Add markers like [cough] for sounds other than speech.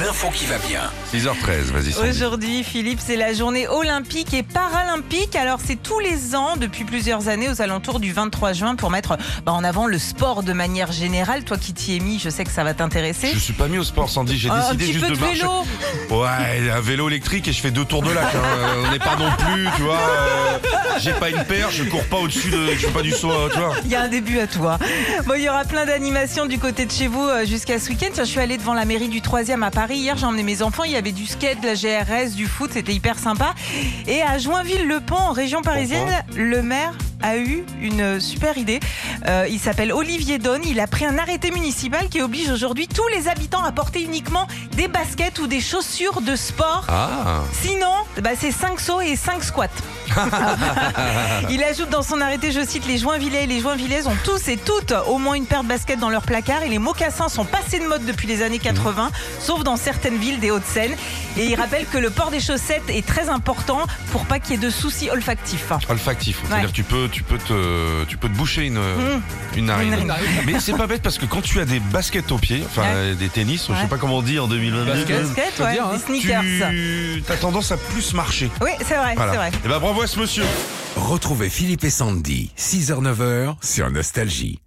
L'info qui va bien. 6h13, vas-y. Aujourd'hui, Philippe, c'est la journée olympique et paralympique. Alors, c'est tous les ans, depuis plusieurs années, aux alentours du 23 juin, pour mettre bah, en avant le sport de manière générale. Toi qui t'y es mis, je sais que ça va t'intéresser. Je suis pas mis au sport, Sandy. J'ai Oh, un décidé petit juste peu de de marcher. vélo. Ouais, un vélo électrique et je fais deux tours de lac. hein. On n'est pas non plus, tu vois. euh, J'ai pas une paire, je cours pas au-dessus de. Je fais pas du saut, euh, tu vois. Il y a un début à toi. Bon, il y aura plein d'animations du côté de chez vous euh, jusqu'à ce week-end. Tiens, je suis allée devant la mairie du 3e à Paris. Hier, j'ai emmené mes enfants. Il y avait du skate, de la GRS, du foot. C'était hyper sympa. Et à Joinville-le-Pont, en région parisienne, le maire a eu une super idée. Euh, il s'appelle Olivier Donne. Il a pris un arrêté municipal qui oblige aujourd'hui tous les habitants à porter uniquement des baskets ou des chaussures de sport. Ah. Sinon, bah, c'est 5 sauts et 5 squats. [laughs] Il ajoute dans son arrêté, je cite, les Joinvillais et les Joinvillaises ont tous et toutes au moins une paire de baskets dans leur placard et les mocassins sont passés de mode depuis les années 80, sauf dans certaines villes des Hauts-de-Seine. Et il rappelle que le port des chaussettes est très important pour pas qu'il y ait de soucis olfactifs. Olfactif. C'est-à-dire que tu peux, tu peux te, tu peux te boucher une, une narine. Une narine. [laughs] Mais c'est pas bête parce que quand tu as des baskets aux pieds, enfin Ouais. des tennis, je Ouais. sais pas comment on dit en 2022. Basket. Baskets, ouais, dire, hein. des sneakers. Tu as tendance à plus marcher. Oui, c'est vrai, c'est vrai. Et ben bravo à ce monsieur. Retrouvez Philippe et Sandy, 6h-9h sur Nostalgie.